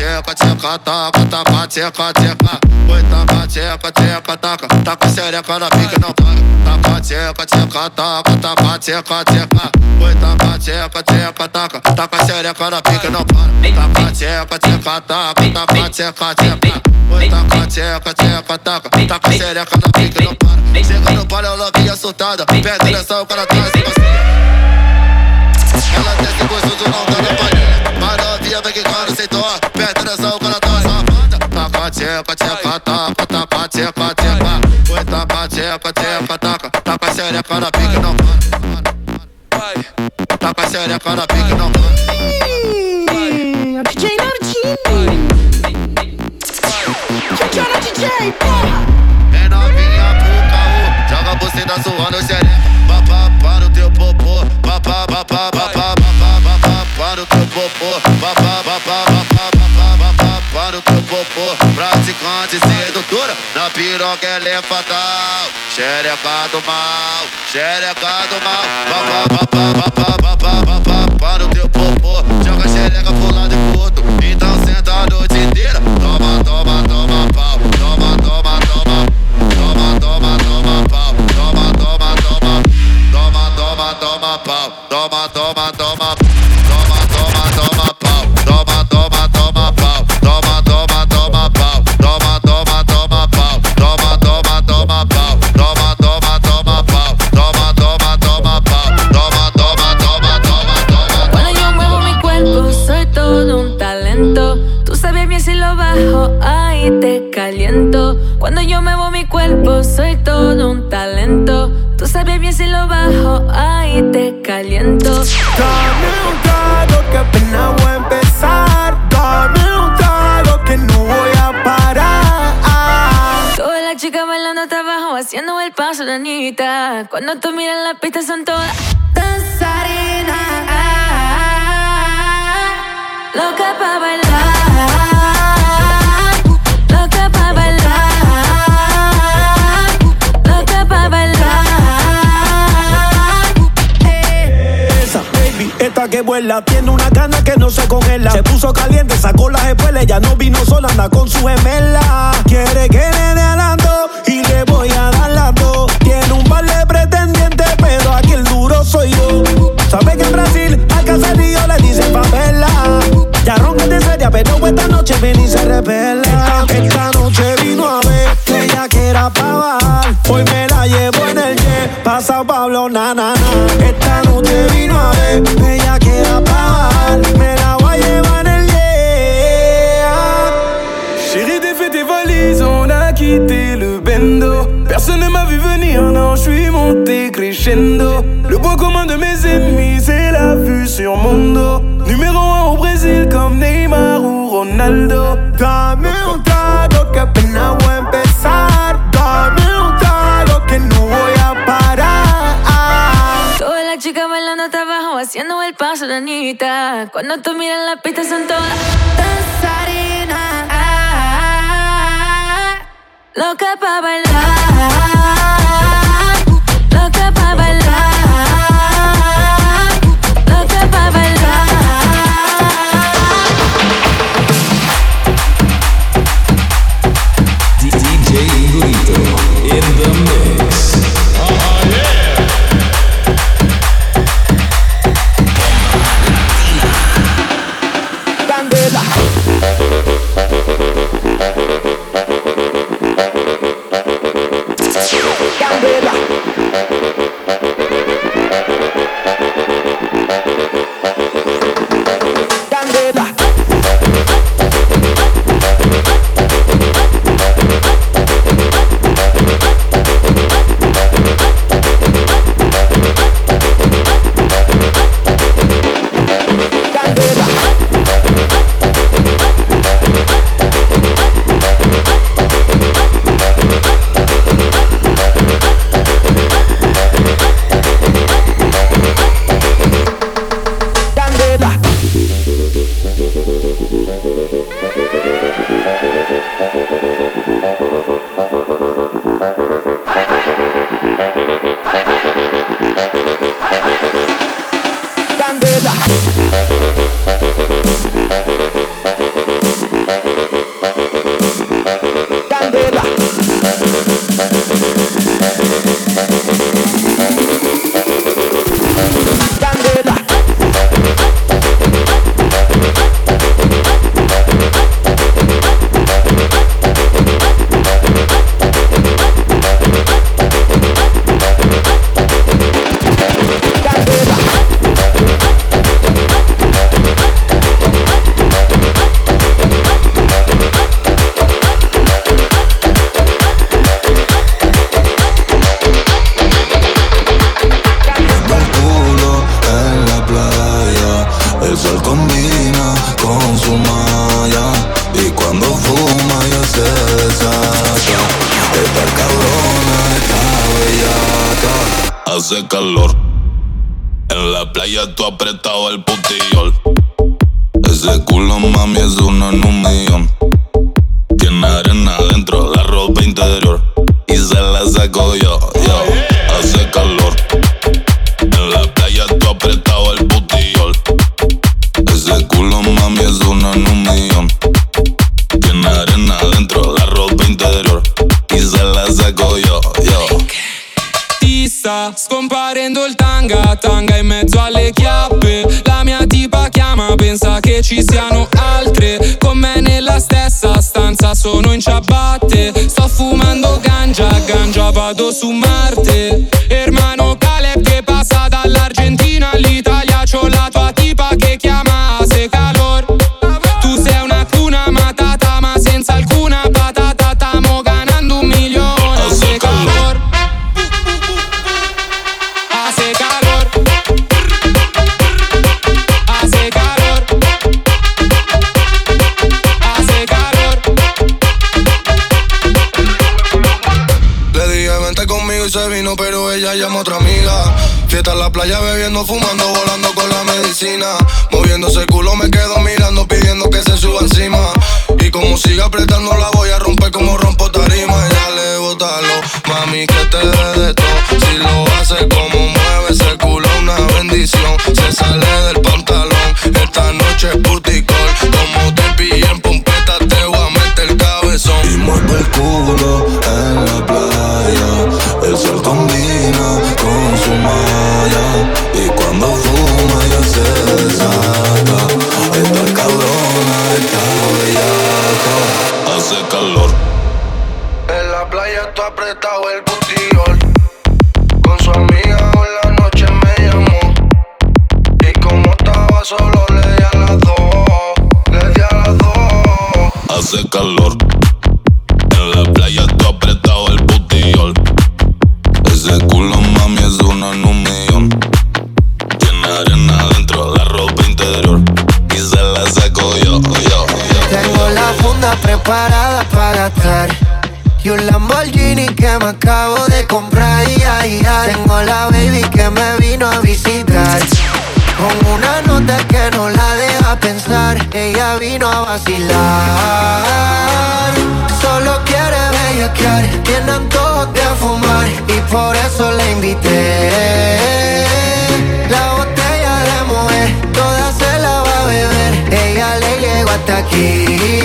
Taca, tcheca, taca, taca, tcheca, tcheca. Oi, taca, tcheca, tcheca, taca. Taca xereca na pica, não para. Taca, tcheca, tcheca, taca, taca, tcheca, tcheca. Oi, taca, tcheca, tcheca, taca. Taca xereca na pica, não para. Taca, tcheca, tcheca, taca, taca, tcheca, tcheca. Oi, taca, tcheca, tcheca, taca. Taca xereca na pica, não para. Chega no palio, novinha assustada. Pede direção, o cara traz e você. Ela desce gostoso, não dá na panela. Mas novinha vem que cara sem dó. Pede atenção, o cara tá safada. Taca, tcheca, tcheca, taca, taca, tcheca, tcheca. Oi, taca, tcheca, tcheca, taca. Taca xereca na pica, não para. Taca xereca na pica, não para. DJ Nardini. Tchau, DJ, porra. Piroca é fatal, xereca do mal, xereca do mal. Vá, vá, vá, vá, vá, vá, vá, vá, vá, para o teu popô. Cuando tú miras la pista, son todas danzarinas. Loca pa' bailar. Loca pa' bailar. Loca pa' bailar. Esa baby, esta que vuela, tiene una gana que no se congela. Se puso caliente, sacó las espuelas, ya no vino sola, anda con su gemela. Quiere que ven monté crescendo. Le point commun de mes ennemis, c'est la vue sur mon dos. Numéro 1 au Brésil, comme Neymar ou Ronaldo. Dame un trago que apenas voy a empezar. Dame un trago que no voy a parar. Todas las chicas bailando hasta abajo, haciendo el paso de Anita. Cuando tú miras la pista, son todas danzarinas. Loca pa' bailar. Loca pa' bailar. Loca pa' bailar. DJ Igorito in the mix. Candela. sábado su playa bebiendo, fumando, volando con la medicina. Moviéndose culo me quedo mirando, pidiendo que se suba encima. Y como siga apretando la voy a romper como rompo tarima. Ya le botalo, mami que te dé de todo. Si lo hace como mueve ese culo, una bendición. Se sale ella vino a vacilar. Solo quiere bellaquear, tiene antojos de fumar y por eso la invité. La botella de mujer, toda se la va a beber, ella le llegó hasta aquí.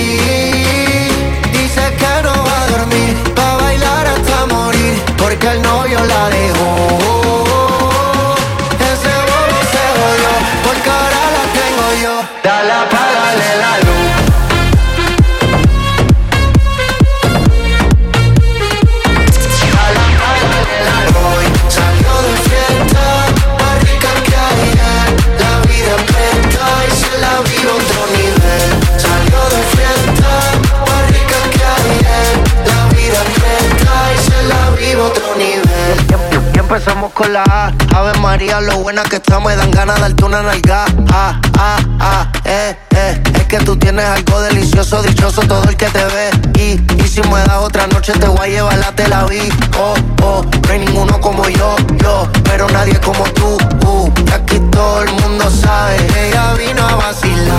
con la A. Ave María, lo buena que está, me dan ganas de darte una nalga. Ah, ah, ah, eh, eh. Es que tú tienes algo delicioso, dichoso todo el que te ve. Y, si me das otra noche, te voy a llevar la te la vi. Oh, oh, no hay ninguno como yo, yo. Pero nadie como tú, uh. Aquí todo el mundo sabe ella vino a vacilar.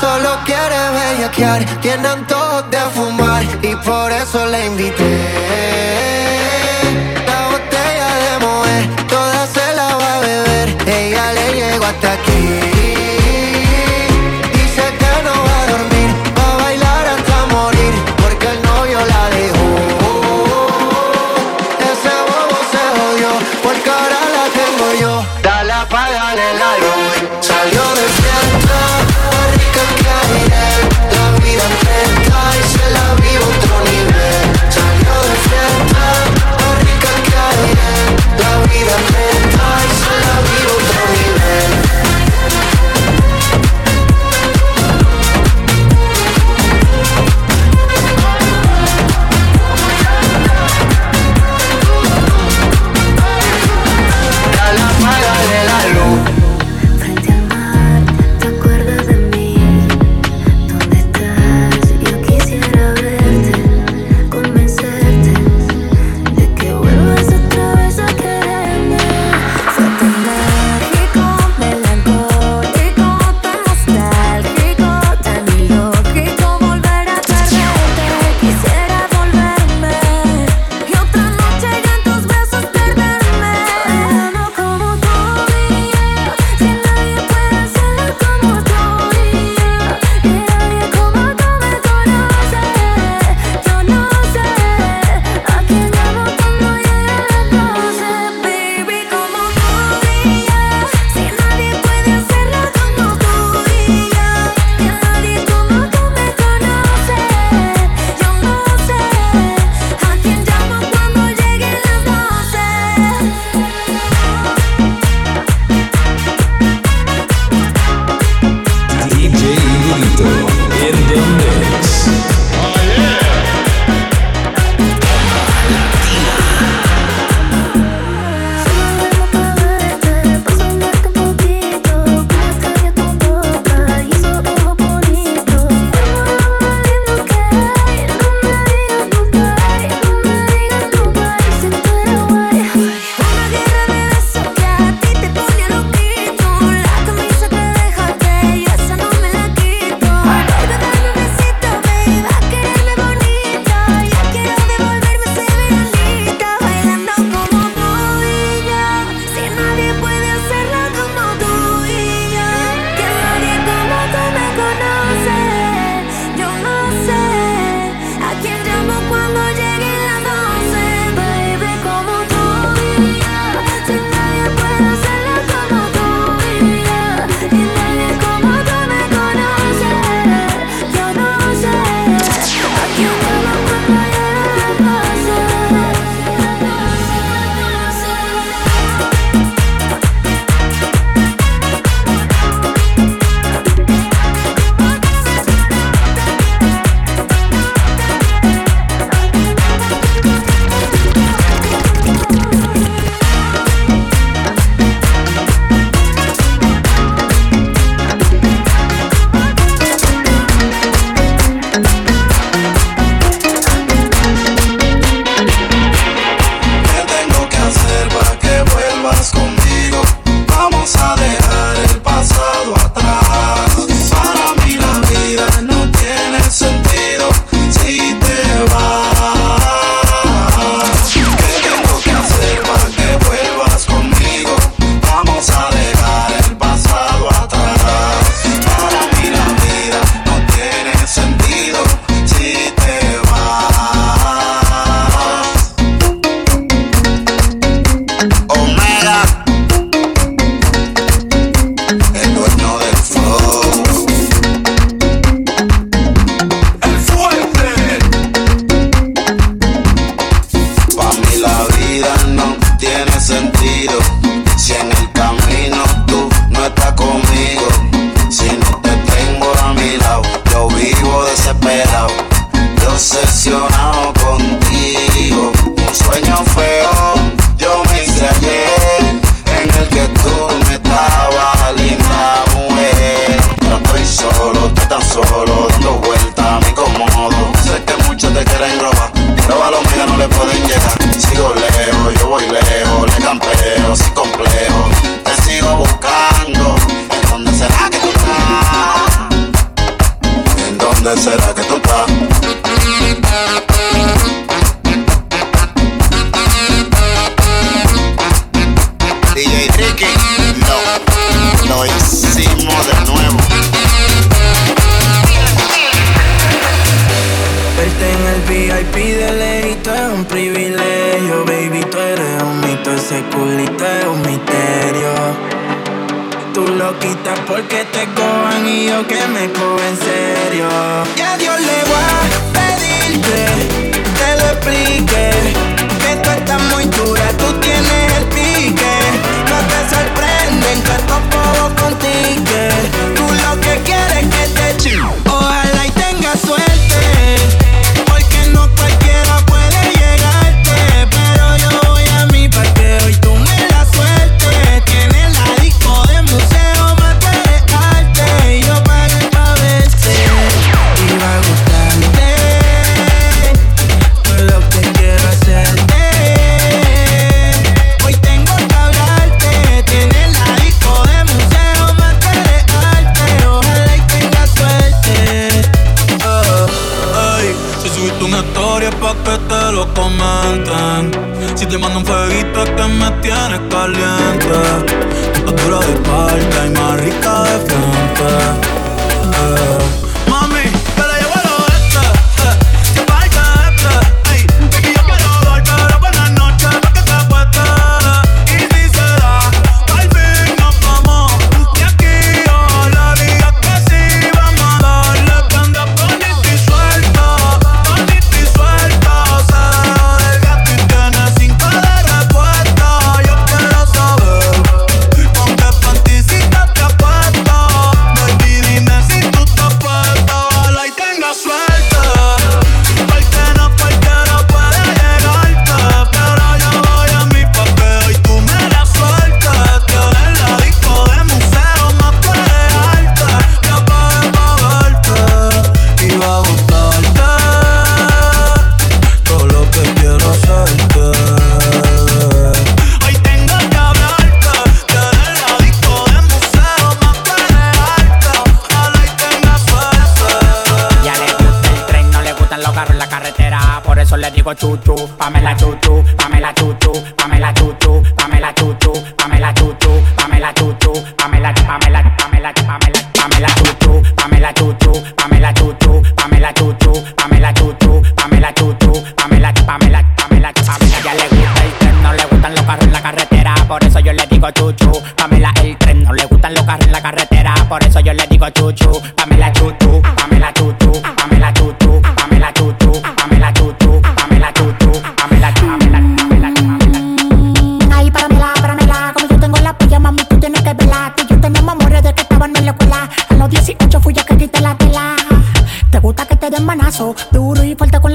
Solo quiere bellaquear, tiene antojos de fumar. Y por eso la invité. Aquí.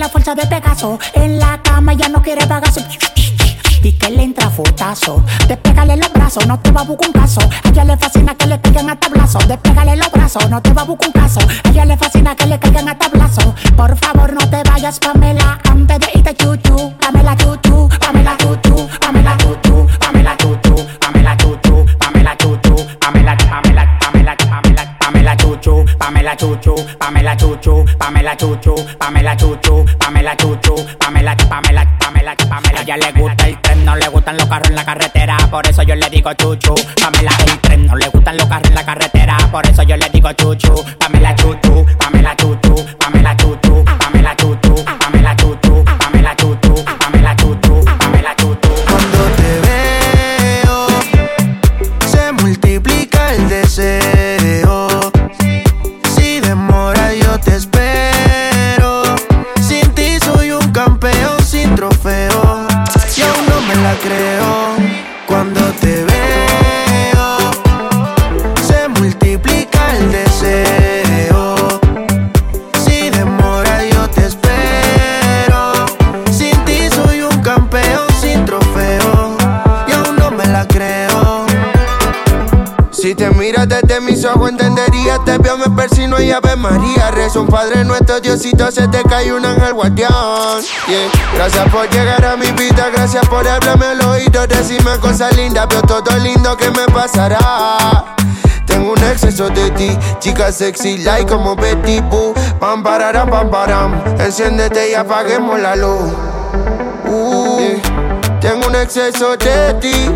fuerza de Pegaso. En la cama ya no quiere bagazo. Y que le entra fotazo. Despégale los brazos, no te va a buscar un caso. A ella le fascina que le caigan a tablazo. Despégale los brazos, no te va a buscar un caso. A ella le fascina que le caigan a tablazo. Por favor, no te vayas, Pamela. Antes de irte, chuchu. Pamela, chuchu. Pamela, chuchu. Pamela, Pamela Chuchu, Pamela Chuchu, Pamela Chuchu, Pamela Chuchu, Pamela Pamela, Pamela, Pamela. Ella le gusta el tren, no le gustan los carros en la carretera, por eso yo le digo Chuchu. Pamela el tren, no le gustan los carros en la carretera, por eso yo le digo Chuchu. Pamela Chuchu, Pamela Chuchu, Pamela Chuchu, Pamela Chuchu. miras desde mis ojos entenderías. Te veo, me persino y Ave María. Rezo un Padre nuestro, Diosito, se te cae un ángel guardián. Gracias por llegar a mi vida, gracias por hablarme al oído. Decirme cosas lindas, veo todo lindo que me pasará. Tengo un exceso de ti, chica sexy, like como Betty Boo. Pam, pararam, pam, param. Enciéndete y apaguemos la luz. Uh. Tengo un exceso de ti,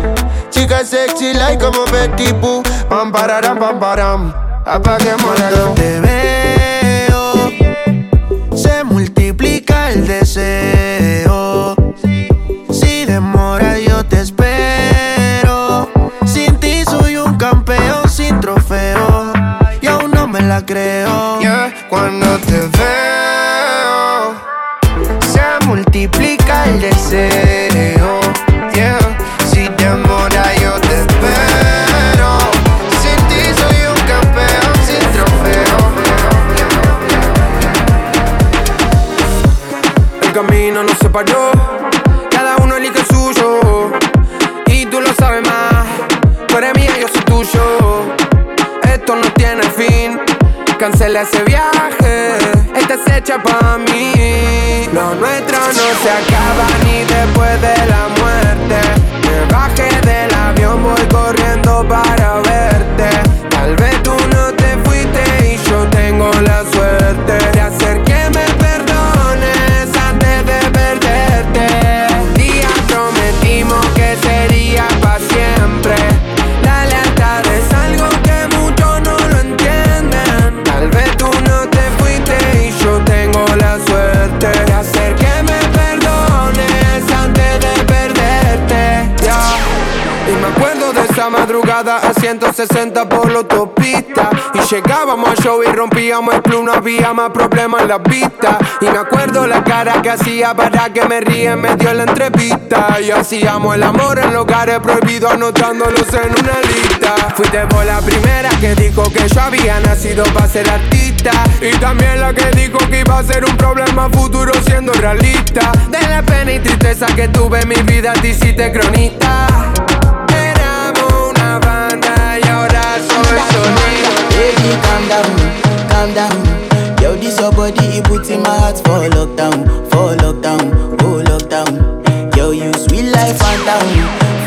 chica sexy, like como Betty Boo. Pam, pararam, pam, param. Apaguemos la luz. Te veo. Se multiplica el deseo. Si demora, yo te espero. Sin ti soy un campeón sin trofeo. Y aún no me la creo. Cuando te veo. Se multiplica el deseo. Separó, cada uno elige el suyo. Y tú lo sabes más, tú eres mía, yo soy tuyo. Esto no tiene fin, cancela ese viaje, esta es hecha para mí. Lo nuestro no se acaba ni después de la muerte. Me bajé del avión, voy corriendo para verte. Tal vez tú no te fuiste y yo tengo la madrugada a 160 por la autopista. Y llegábamos al show y rompíamos el club, no había más problemas en la vista. Y me acuerdo la cara que hacía para que me ríe en medio de la entrevista. Y hacíamos el amor en lugares prohibidos, anotándolos en una lista. Fuiste por la primera que dijo que yo había nacido para ser artista. Y también la que dijo que iba a ser un problema futuro siendo realista. De la pena y tristeza que tuve en mi vida, te hiciste cronista. Baby, calm down, calm down. Yo, this your body, it puts in my heart for lockdown, for lockdown, oh lockdown. Yo, you sweet life, phantom,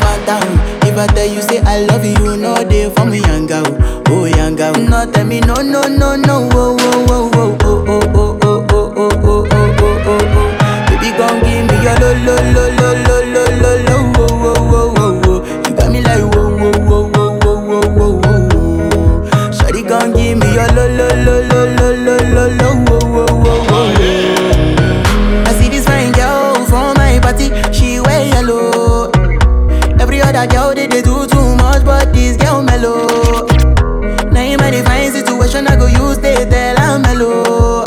phantom. If I tell you say I love you, no day for me, young girl, oh. No tell me no, no, no, no, oh, oh, oh, oh, oh, oh, oh, oh, oh, oh, oh, oh, oh, oh. Baby, gon' give me your lo, lo, lo, lo, lo, lo, lo, lo, other girl they, they do too much, but this girl mellow. Now in my divine situation, I go use they tell I'm mellow.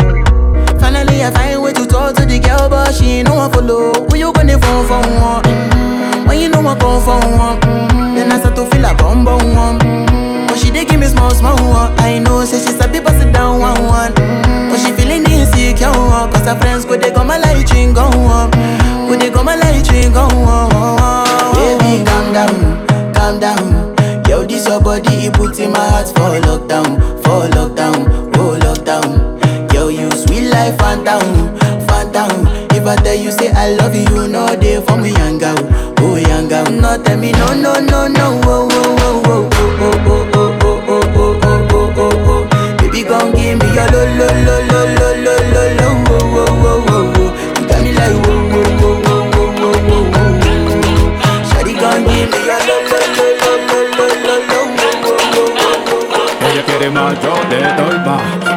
Finally, I find way to talk to the girl, but she ain't no one follow. Who you gonna phone for one? Mm-hmm. When you know I come for one, mm-hmm. then I start to feel a bum bum one. Mm-hmm. But she dey give me small small one. I know, say she's a bit pass it down one one. Mm-hmm. But she feeling insecure, cause her friends go they go my light ring go on. Go they go my light ring go on. Body, it puts in my heart for lockdown, for lockdown, oh lockdown. Yo, you sweet life, phantom, phantom. If I tell you say I love you, no day for me, young girl, oh young girl. No tell me no, no, no, no, oh, más, yo le doy.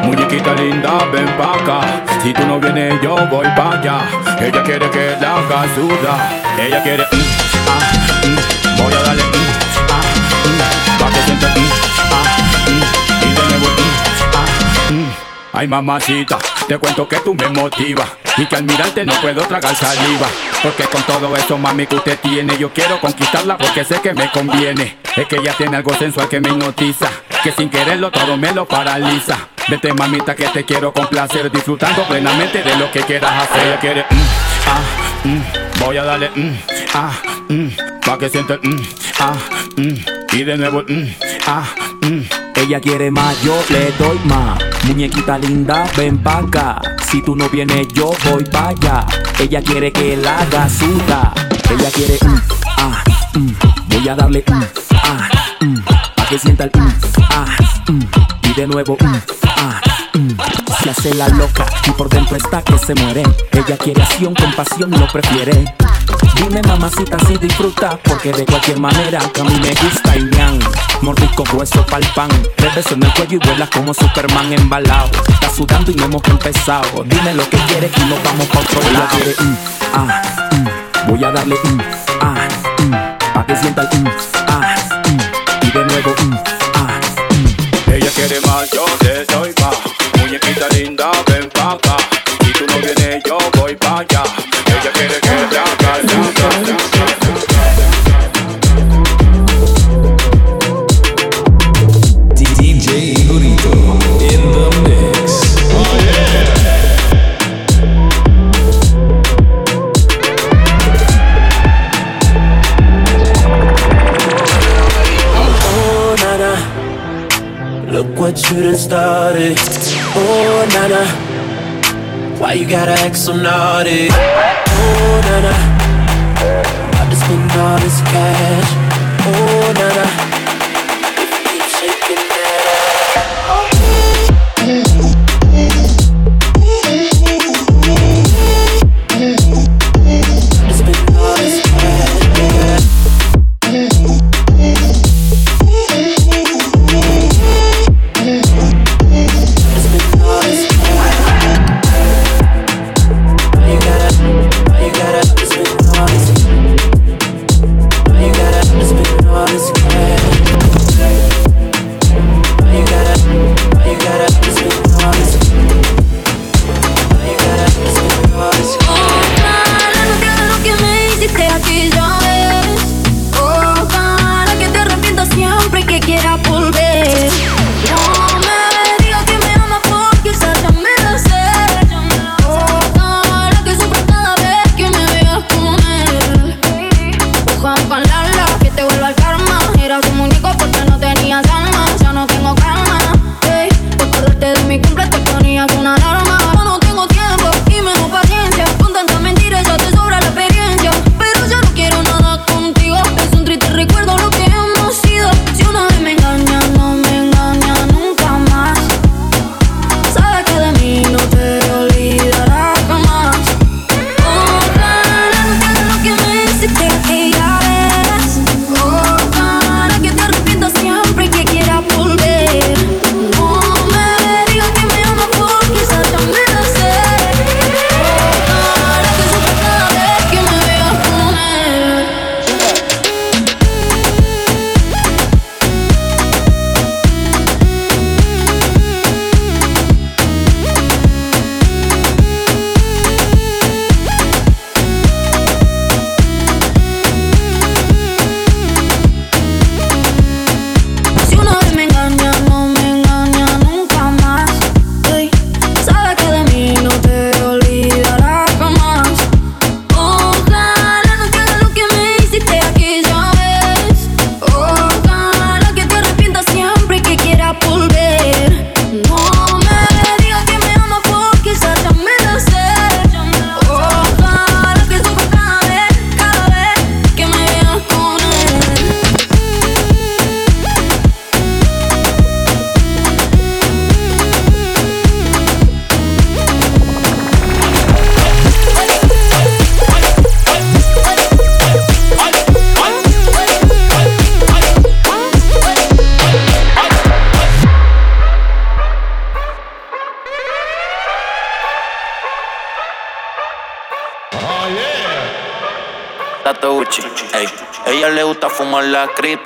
Muñequita linda, ven pa' acá. Si tú no vienes, yo voy pa' allá. Ella quiere que la haga sudar. Ella quiere, mm, ah, mm, voy a darle, mm, ah, mm, pa' que sienta, mm, ah, mm, y de nuevo, mm, ah, mm. Ay mamacita, te cuento que tú me motivas Y que al mirarte no puedo tragar saliva Porque con todo eso mami que usted tiene Yo quiero conquistarla porque sé que me conviene Es que ella tiene algo sensual que me hipnotiza Que sin quererlo todo me lo paraliza Vete mamita que te quiero complacer Disfrutando plenamente de lo que quieras hacer Ella quiere, mm, ah, mm, voy a darle, mm, ah, mm, pa' que sienta, el, mm, ah, mm, y de nuevo, el, mm, ah. Ella quiere más, yo le doy más. Muñequita linda, ven pa' acá. Si tú no vienes, yo voy pa' allá. Ella quiere que la haga suda. Ella quiere, ah, voy a darle, ah, que sienta el, mm, ah, mm, y de nuevo, mm, ah, mm. Se hace la loca y por dentro está que se muere. Ella quiere acción, compasión, lo prefiere. Dime mamacita si disfruta Porque de cualquier manera a mí me gusta y bien Mordisco grueso pa'l pan Tres besos en el cuello y vuelas como Superman embalado Está sudando y no hemos empezado Dime lo que quieres y nos vamos pa' otro lado quiere, mm, ah, mm, Voy a darle mm, ah, mm, Pa' que sienta el mm, Mm, ah, mm. Ella quiere más, yo te doy pa. Muñequita linda, ven pa' acá. You done started. Oh, nana. Why you gotta act so naughty? Oh, nana. About to spend all this cash. Oh, nana.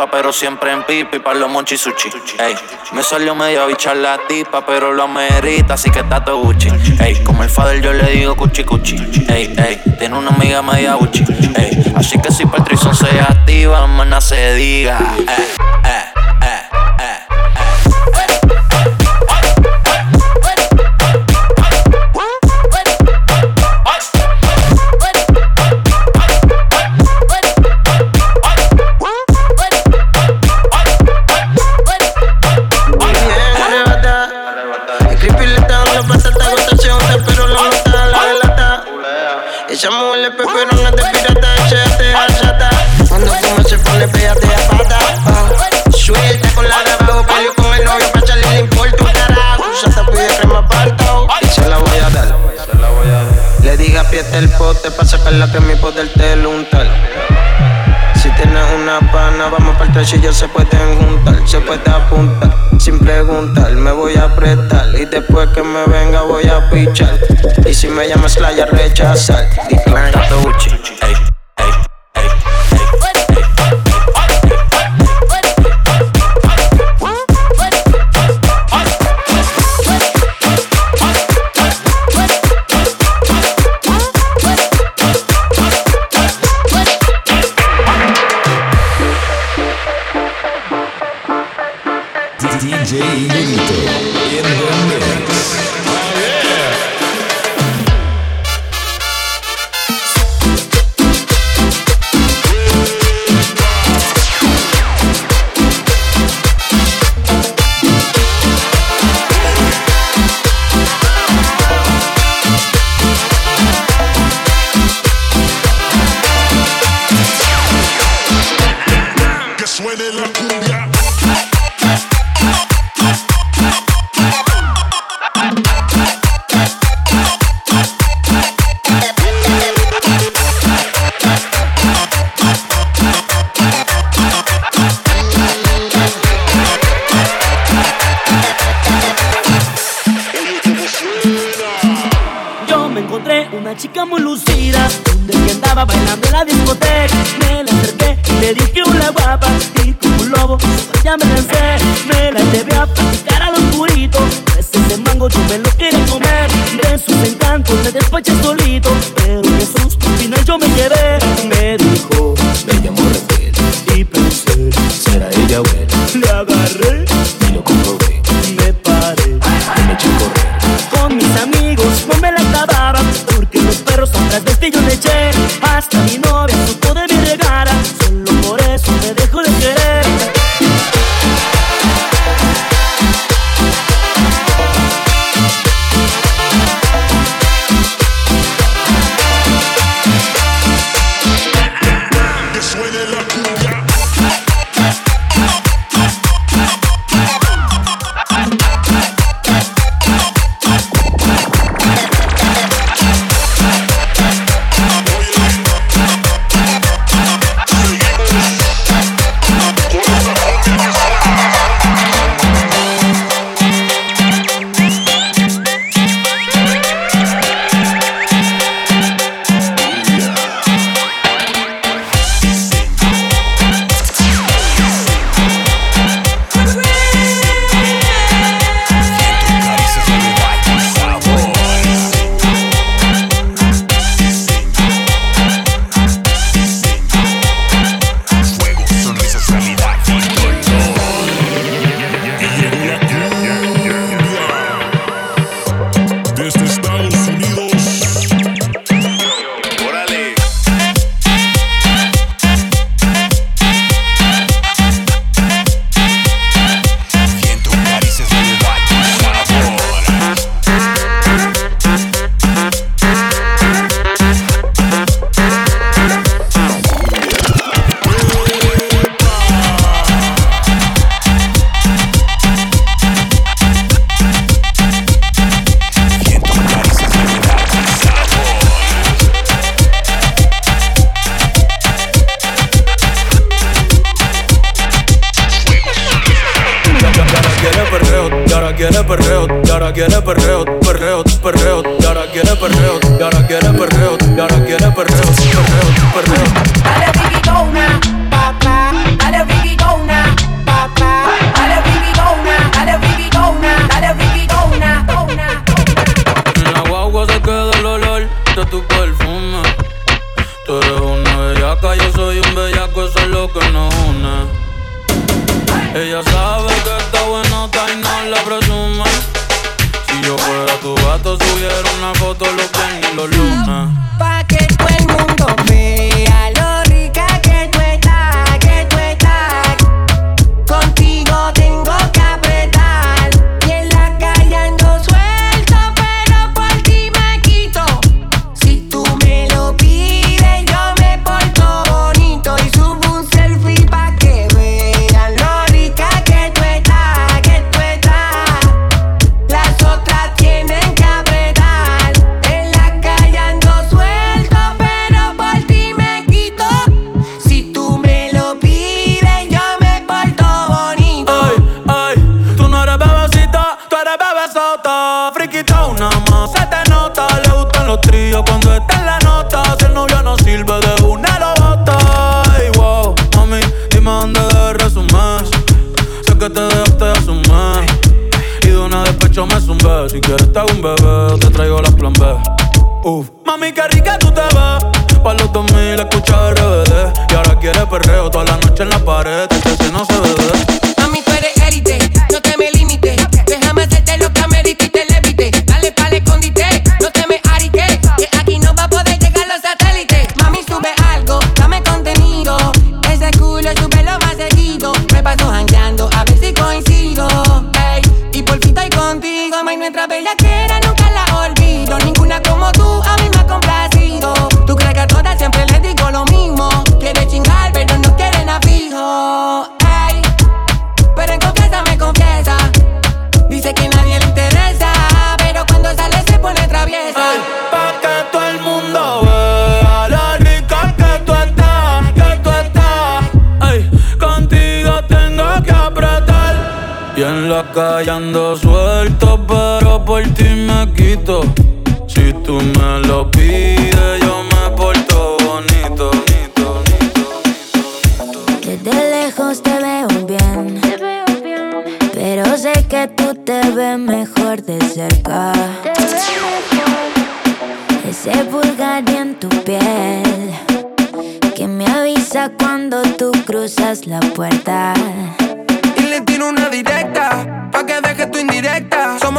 Pero siempre en pipi para los monchi sushi. Ey, me salió medio bichar la tipa, pero lo amerita, así que está todo Gucci. Ey, como el fader yo le digo cuchi cuchi. Ey, ey, tiene una amiga media Gucci. Ey, así que si Patricio se activa, mana se diga. Ey. Y si me llamas la ya rechazar,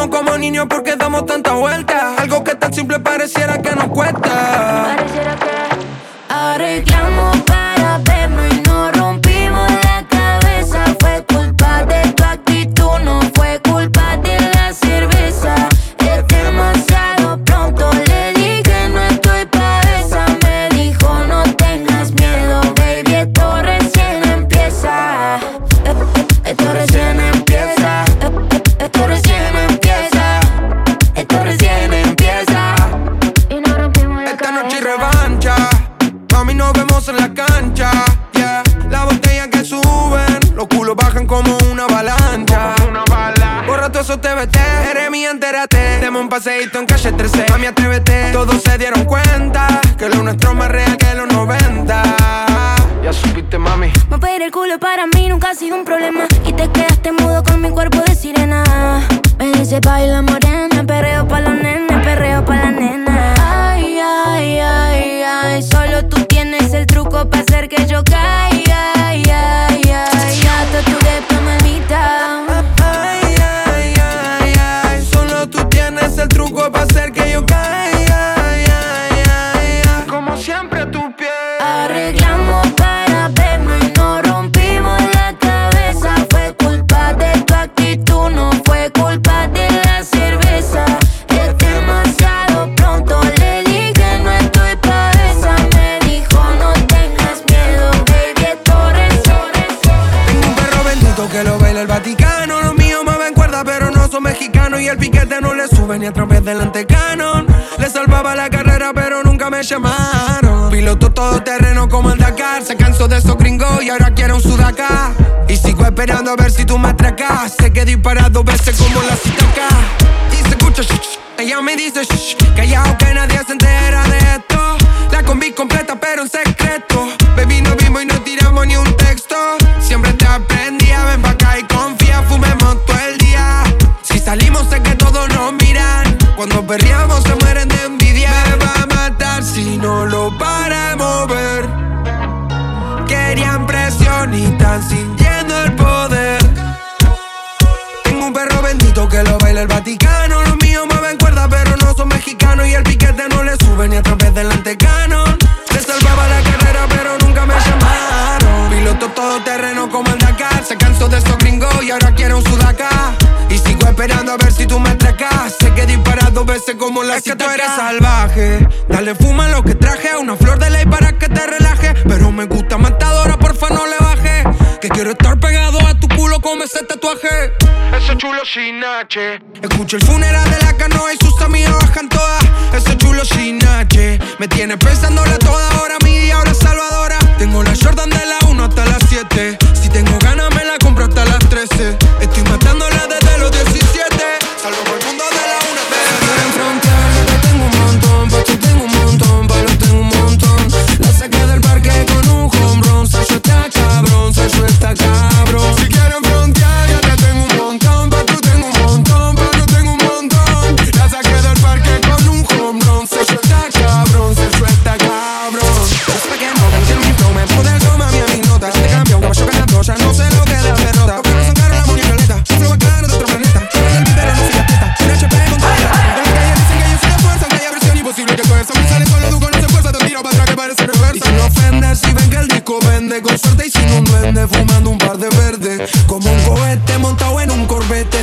como niños porque damos tanta vuelta. Algo que tan simple pareciera que nos cuesta. Arreglamos para vernos paseíto en calle 13. Mami, atrévete. Todos se dieron cuenta que lo nuestro es más real que los 90. Ya supiste, mami. Mover el culo para mí nunca ha sido un problema. Y te quedaste mudo con mi cuerpo de sirena. Me dice baila morena, perreo pa' los nenes, perreo pa' la nena. Ay, ay, ay, ay. Solo tú tienes el truco para hacer que yo caiga. El piquete no le sube ni a través del antecanon. Le salvaba la carrera, pero nunca me llamaron. Piloto todoterreno como el Dakar. Se cansó de esos gringos y ahora quiere un sudaca. Y sigo esperando a ver si tú me atracas. Sé que dispara dos veces como la citaca. Y se escucha shh. Ella me dice shh, callao que nadie se entera de esto. La combi completa, pero en secreto. Baby, nos vimos y no Cuando perreamos, se mueren de envidia. Me va a matar si no lo para mover. Querían presión y están sintiendo el poder. Tengo un perro bendito que lo baila el Vaticano. Los míos mueven cuerda, pero no son mexicanos. Y el piquete no le sube ni a través del antecanon. Le salvaba la carrera, pero nunca me llamaron. Piloto todoterreno como el Dakar. Se cansó de esos gringos y ahora quiere un sudaca. Y sigo esperando a ver si tú me atracas. Dos veces como la es que tú eres salvaje. Dale fuma lo que traje. Una flor de ley para que te relaje. Pero me gusta matadora, porfa no le baje. Que quiero estar pegado a tu culo como ese tatuaje. Ese chulo sin H. Escucho el funeral de la canoa y sus amigas bajan todas. Ese chulo sin H. Me tiene pensándole a toda hora. Mi día ahora es salvadora. Tengo la Jordan de la 1 hasta las 7. Si tengo ganas, me la compro hasta las 13. Estoy matándola desde los 17. Salgo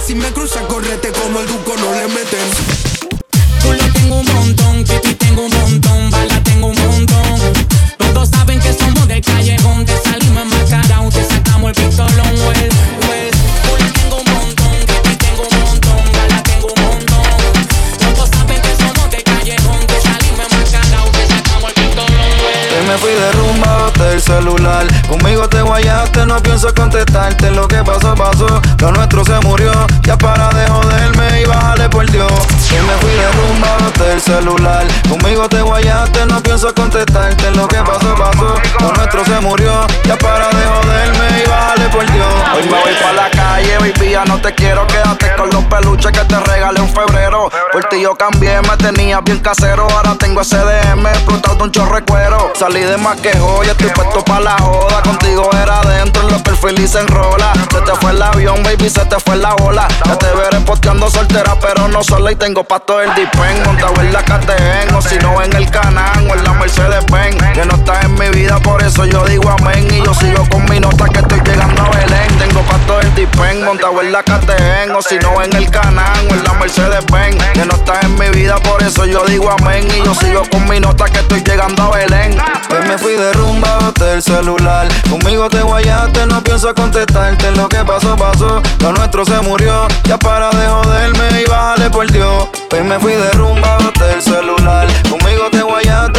corbete. Si me no cambié, me Bien casero, ahora tengo SDM, explotado un chorro cuero. Salí de más que joya, estoy puesto pa' la joda. Contigo era adentro, en los perfiles se enrola. Se te fue el avión, baby, se te fue la bola. Ya te veré posteando soltera, pero no sola. Y tengo pasto el dipen, montado en la KTM, o si no en el Canán o en la Mercedes Benz. Que no estás en mi vida, por eso yo digo amén. Y yo sigo con mi nota que estoy llegando a Belén. Tengo pasto el dipen, montado en la KTM, o si no en el Canán o en la Mercedes Benz. Que no estás en mi vida, por eso yo digo amén y yo sigo con mi nota que estoy llegando a Belén. Hoy me fui de rumba, boté el celular. Conmigo te guayaste, no pienso contestarte. Lo que pasó, pasó, lo nuestro se murió. Ya para de joderme y bájale por Dios. Hoy me fui de rumba, boté el celular. Conmigo te guayaste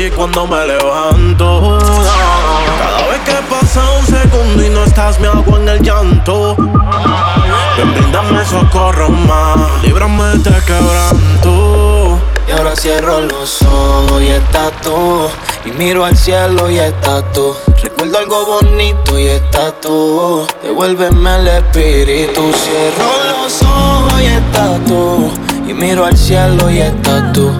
ti cuando me levanto. Cada vez que pasa un segundo y no estás, me hago en el llanto. Ven, brindame socorro más, líbrame de este quebranto. Y ahora cierro los ojos y estás tú. Y miro al cielo y estás tú. Recuerdo algo bonito y estás tú. Devuélveme el espíritu. Cierro los ojos y estás tú. Y miro al cielo y estás tú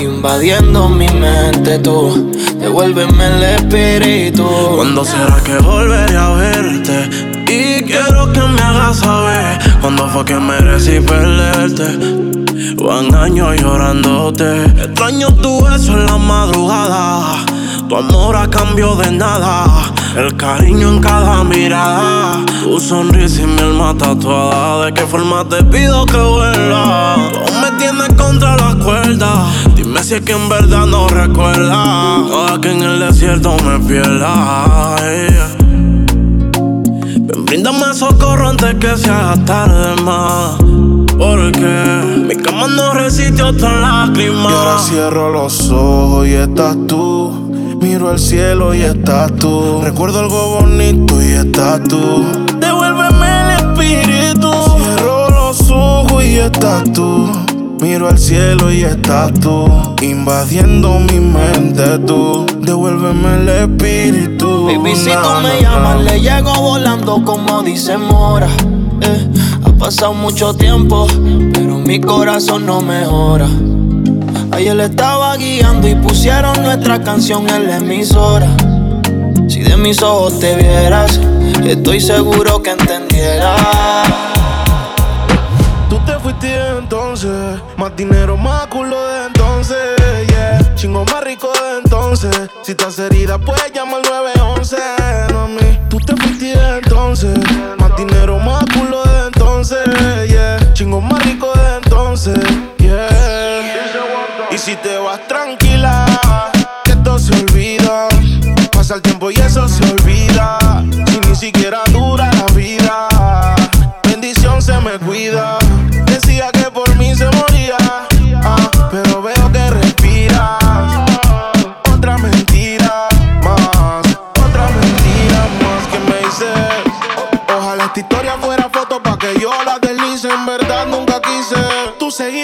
invadiendo mi mente tú. Devuélveme el espíritu. ¿Cuándo será que volveré a verte? Y quiero que me hagas saber ¿Cuándo fue que merecí perderte? Van años llorándote. Extraño tu beso en la madrugada. Tu amor a cambio de nada. El cariño en cada mirada. Tu sonrisa y mi alma tatuada. ¿De qué forma te pido que vuelvas? me tienes contra la cuerda. Si es que en verdad no recuerdas. Toda que en el desierto me pierda. Ven, bríndame socorro antes que se haga tarde más. Porque mi cama no resiste otra lágrima. Y ahora cierro los ojos y estás tú. Miro al cielo y estás tú. Recuerdo algo bonito y estás tú. Devuélveme el espíritu. Cierro los ojos y estás tú. Miro al cielo y estás tú. Invadiendo mi mente tú. Devuélveme el espíritu. Baby, si tú me llamas, le llego volando como dice Mora. Eh, ha pasado mucho tiempo, pero mi corazón no mejora. Ayer estaba guiando y pusieron nuestra canción en la emisora. Si de mis ojos te vieras, estoy seguro que entendieras. De entonces, más dinero, más culo de entonces, yeah. Chingo más rico de entonces. Si estás herida, puedes llamar al 911, no mí. Tú te fuiste de entonces, más dinero, más culo de entonces, yeah. Chingo más rico de entonces, yeah. Y si te vas tranquila, que esto se olvida. Pasa el tiempo y eso se olvida. Si ni siquiera dura la vida bendición se me cuida.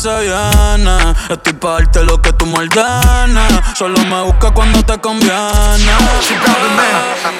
se viene Estoy pa' darte lo que tú me Solo me busca cuando te conviene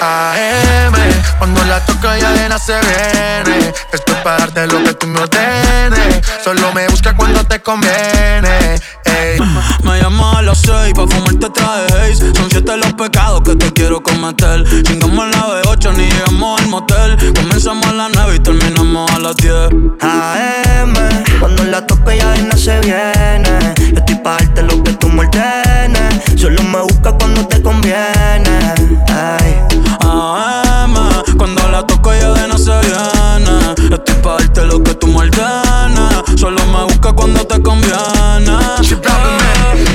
AM, cuando la toca ya de se viene. Estoy para darte lo que tú me ordenes. Solo me busca cuando te conviene. Ey. Me llamas a las seis pa' fumarte traje Son siete los pecados que te quiero cometer Chingamos la B8 ni llegamos al motel Comenzamos a las nueve y terminamos a las 10 AM, cuando la toque ya de no se viene. Yo estoy pa' darte lo que tú me ordenes. Solo me busca cuando te conviene. Ay. AM, cuando la toco ella de no se viene Estoy pa' darte lo que tú me ordenes Solo me busca cuando te conviene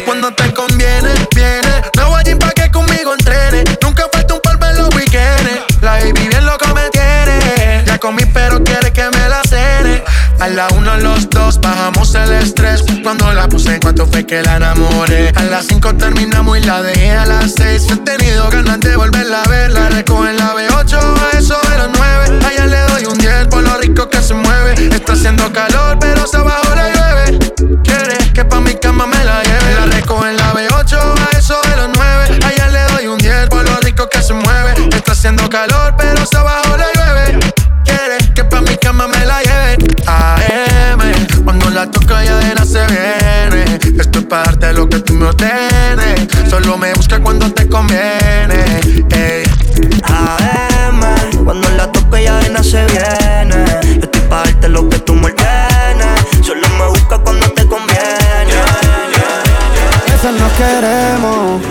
Cuando te conviene, viene. Me voy a pa' que conmigo entrene. Nunca falta un polvo en los weekends. La baby bien loco me tiene. Ya comí, pero quiere que me la cene. A la una, los dos, bajamos el estrés. Cuando la puse, cuánto fue que la enamoré. A las cinco terminamos y la dejé a las seis. He tenido ganas de volverla a ver. La recojo en la B8, a eso de las nueve. Allá le doy un 10 por lo rico que se mueve. Está haciendo calor, pero se abajo le llueve. Viene. Estoy pa' darte lo que tú me ordenes. Solo me busca cuando te conviene. Ey. AM, cuando la toque ya de se viene. Yo estoy pa' darte lo que tú me ordenes. Solo me busca cuando te conviene. A veces nos queremos,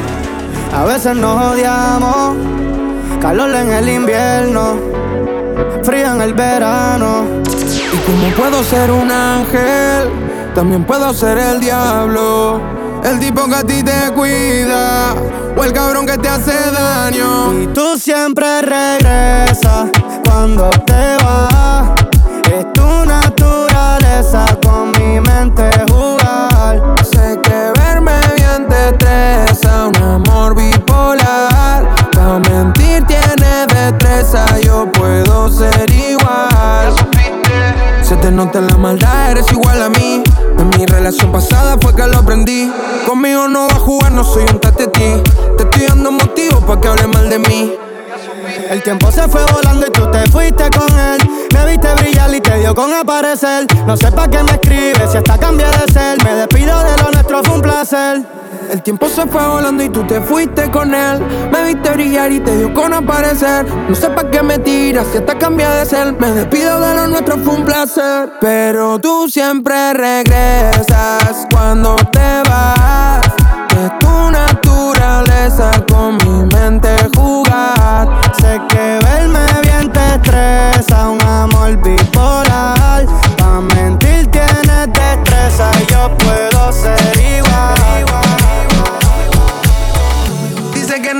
a veces nos odiamos. Calor en el invierno, frío en el verano. Y como puedo ser un ángel, también puedo ser el diablo, el tipo que a ti te cuida o el cabrón que te hace daño. Y tú siempre regresas cuando te vas. Es tu naturaleza con mi mente jugar. Sé que verme bien te estresa, un amor bipolar. Para mentir tiene destreza, yo puedo ser igual mentirte te nota la maldad, eres igual a mí. En mi relación pasada fue que lo aprendí. Conmigo no va a jugar, no soy un ti. Te estoy dando motivo para que hable mal de mí. El tiempo se fue volando y tú te fuiste con él. Me viste brillar y te dio con aparecer. No sé pa' qué me escribes si hasta cambié de ser. Me despido de lo nuestro, fue un placer. El tiempo se fue volando y tú te fuiste con él. Me viste brillar y te dio con aparecer. No sé pa' qué me tiras si hasta cambié de ser. Me despido de lo nuestro, fue un placer. Pero tú siempre regresas cuando te vas. Es tu naturaleza con mi mente jugar. Sé que verme bien te estresa, un amor bipolar. Pa' mentir tienes destreza yo puedo ser igual.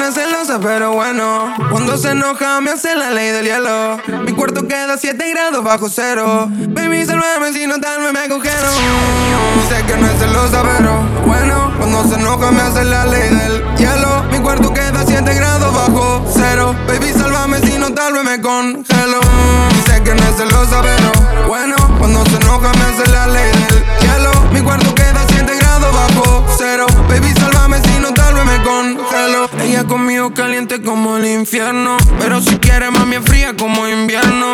Es celosa, pero bueno. Cuando se enoja, me hace la ley del hielo. Mi cuarto queda a 7 grados bajo cero. Baby, salvame si no tal, me congelo. Dice que no es celosa, pero bueno. Cuando se enoja, me hace la ley del hielo. Mi cuarto queda a 7 grados bajo cero. Baby, sálvame si no tal, me congelo. Dice que no es celosa, pero bueno. Cuando se enoja, me hace la ley del hielo. Mi cuarto queda a 7 grados bajo cero. Baby, sálvame si no tal, me congelo. Ella conmigo caliente como el infierno. Pero si quiere, mami, fría como invierno.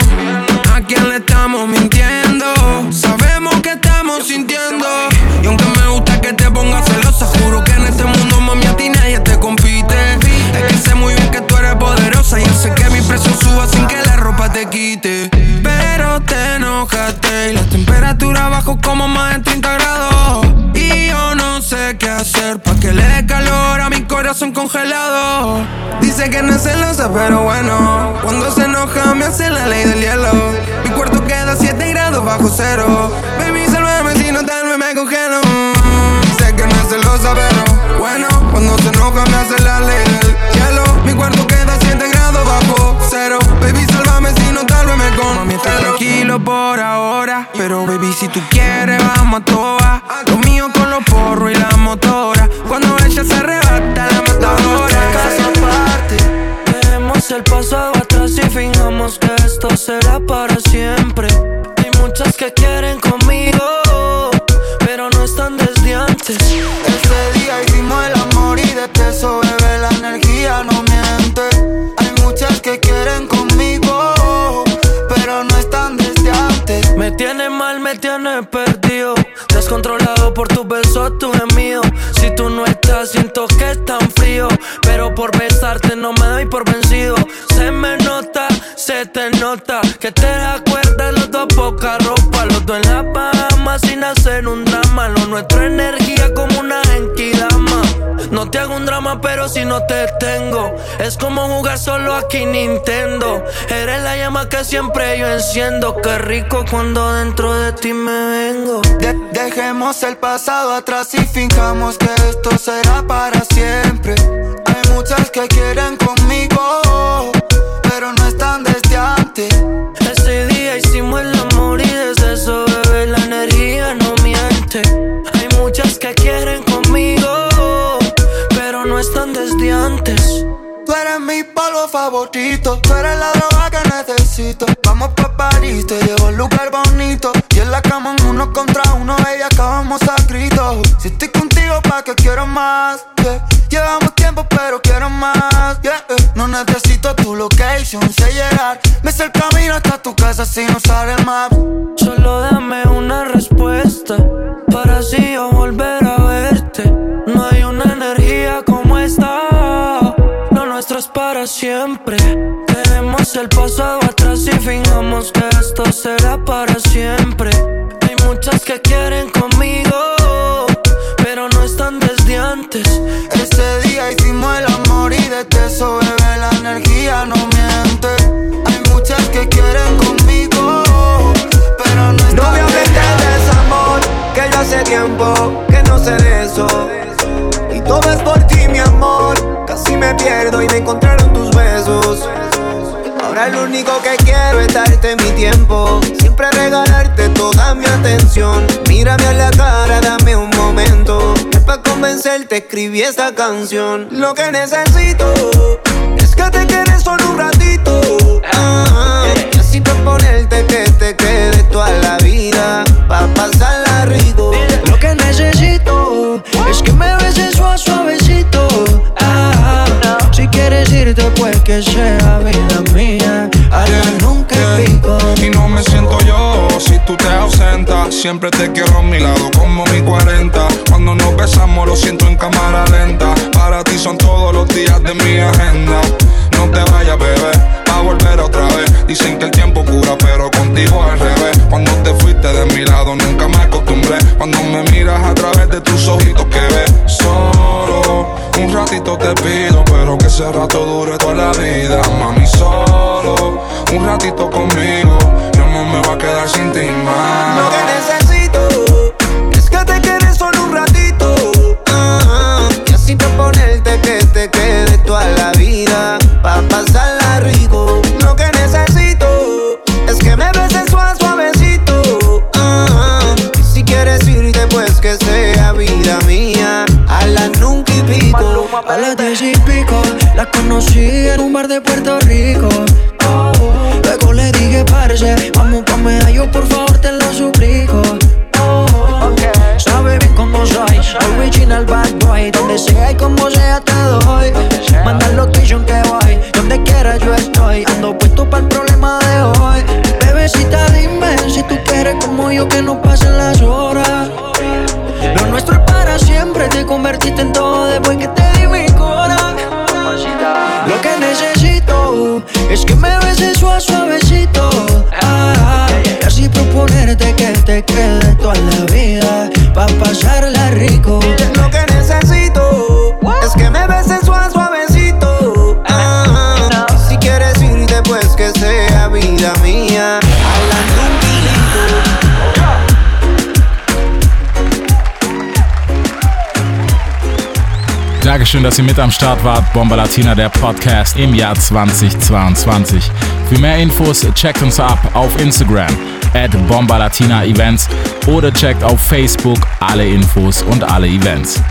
¿A quién le estamos mintiendo? Sabemos que estamos sintiendo. Y aunque me gusta que te pongas celosa, juro que en este mundo, mami, a ti nadie te compite. Es que sé muy bien que tú eres poderosa. Y sé que mi presión suba sin que la ropa te quite. Pero te enojaste y la temperatura bajó como más de 30 grados. Y yo no sé qué hacer que le dé calor a mi corazón congelado. Dice que no es celosa, pero bueno. Cuando se enoja, me hace la ley del hielo. Mi cuarto queda a 7 grados bajo cero. Baby, sálvame si no tal vez me congelo. Dice que no es celosa, pero bueno. Cuando se enoja, me hace la ley del hielo. Mi cuarto queda a 7 grados bajo cero. Baby, sálvame si no tal vez me congelo. Mami, está tranquilo por ahora. Pero baby, si tú quieres, vamos a toa. Lo mío con los porros y la motora. Se se te nota. Que te acuerdas los dos poca ropa. Los dos en la Bahama sin hacer un drama. Lo nuestro energía como una genkidama. No te hago un drama, pero si no te tengo. Es como jugar solo aquí Nintendo. Eres la llama que siempre yo enciendo. Qué rico cuando dentro de ti me vengo. De- dejemos el pasado atrás y fijamos que esto será para siempre. Hay muchas que quieren conmigo, desde Eres mi polvo favorito, tú eres la droga que necesito. Vamos pa' París, te llevo a un lugar bonito. Y en la cama en uno contra uno, ella acabamos a. Si estoy contigo, pa' que quiero más. Llevamos tiempo, pero quiero más. eh. No necesito tu location, sé llegar. Me sé el camino hasta tu casa sin usar el map. Solo dame una respuesta para así yo volver a verte. No hay una energía como para siempre. Dejemos el pasado atrás y fijamos que esto será para siempre. Hay muchas que quieren conmigo, pero no están desde antes. Ese día hicimos el amor y desde eso, bebé, la energía no miente. Hay muchas que quieren conmigo, pero no están No me hables de desamor, que ya hace tiempo que no sé de eso. Y todo es por ti, mi amor. Casi me pierdo y me besos. Ahora lo único que quiero es darte mi tiempo. Siempre regalarte toda mi atención. Mírame a la cara, dame un momento. Es para convencerte escribí esta canción. Lo que necesito es que te quedes solo un ratito. Ah, y así proponerte que te quedes toda la vida. Pa' pasarla rico. Lo que necesito es que me sea vida mía. A la nunca pico. Y no me siento yo si tú te ausentas. Siempre te quiero a mi lado como mi 40. Cuando nos besamos lo siento en cámara lenta. Para ti son todos los días de mi agenda. No te vayas, bebé, a volver otra vez. Dicen que el tiempo cura, pero contigo al revés. Cuando te fuiste de mi lado nunca me acostumbré. Cuando me miras a través de tus ojitos que ves. Solo un ratito te pido, pero que ese rato dure toda la vida. Mami, solo un ratito conmigo. Yo no me voy a quedar sin ti más. Lo que necesito es que te quedes solo un ratito. ah, y así proponerte que te quede toda la vida. Pa' pasarla A las diez y pico La conocí en un bar de Puerto Rico. Luego le dije, parce Vamos pa' medallo, por favor, te lo suplico. Sabe bien cómo soy Original bad boy. Donde sea y como sea te doy. Manda location que voy Donde quiera yo estoy. Ando puesto para el problema de hoy. Bebecita, dime Si tú quieres como yo que no pasen las horas. Lo nuestro es para siempre Te convertiste en todo después que te Es que me beses suave, suavecito. Ah, así proponerte que te quede toda la vida Pa' pasarla rico Dankeschön, dass ihr mit am Start wart. Bomba Latina, der Podcast im Jahr 2022. Für mehr Infos checkt uns ab auf Instagram at Bomba Latina Events oder checkt auf Facebook alle Infos und alle Events.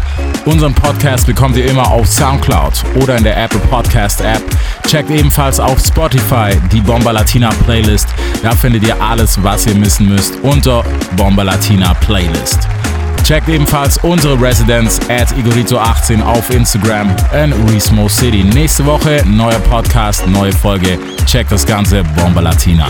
Unseren Podcast bekommt ihr immer auf Soundcloud oder in der Apple Podcast App. Checkt ebenfalls auf Spotify die Bomba Latina Playlist. Da findet ihr alles, was ihr missen müsst unter Bomba Latina Playlist. Checkt ebenfalls unsere Residenz at Igorito18 auf Instagram in Resmo City. Nächste Woche neuer Podcast, neue Folge. Checkt das Ganze, Bomba Latina.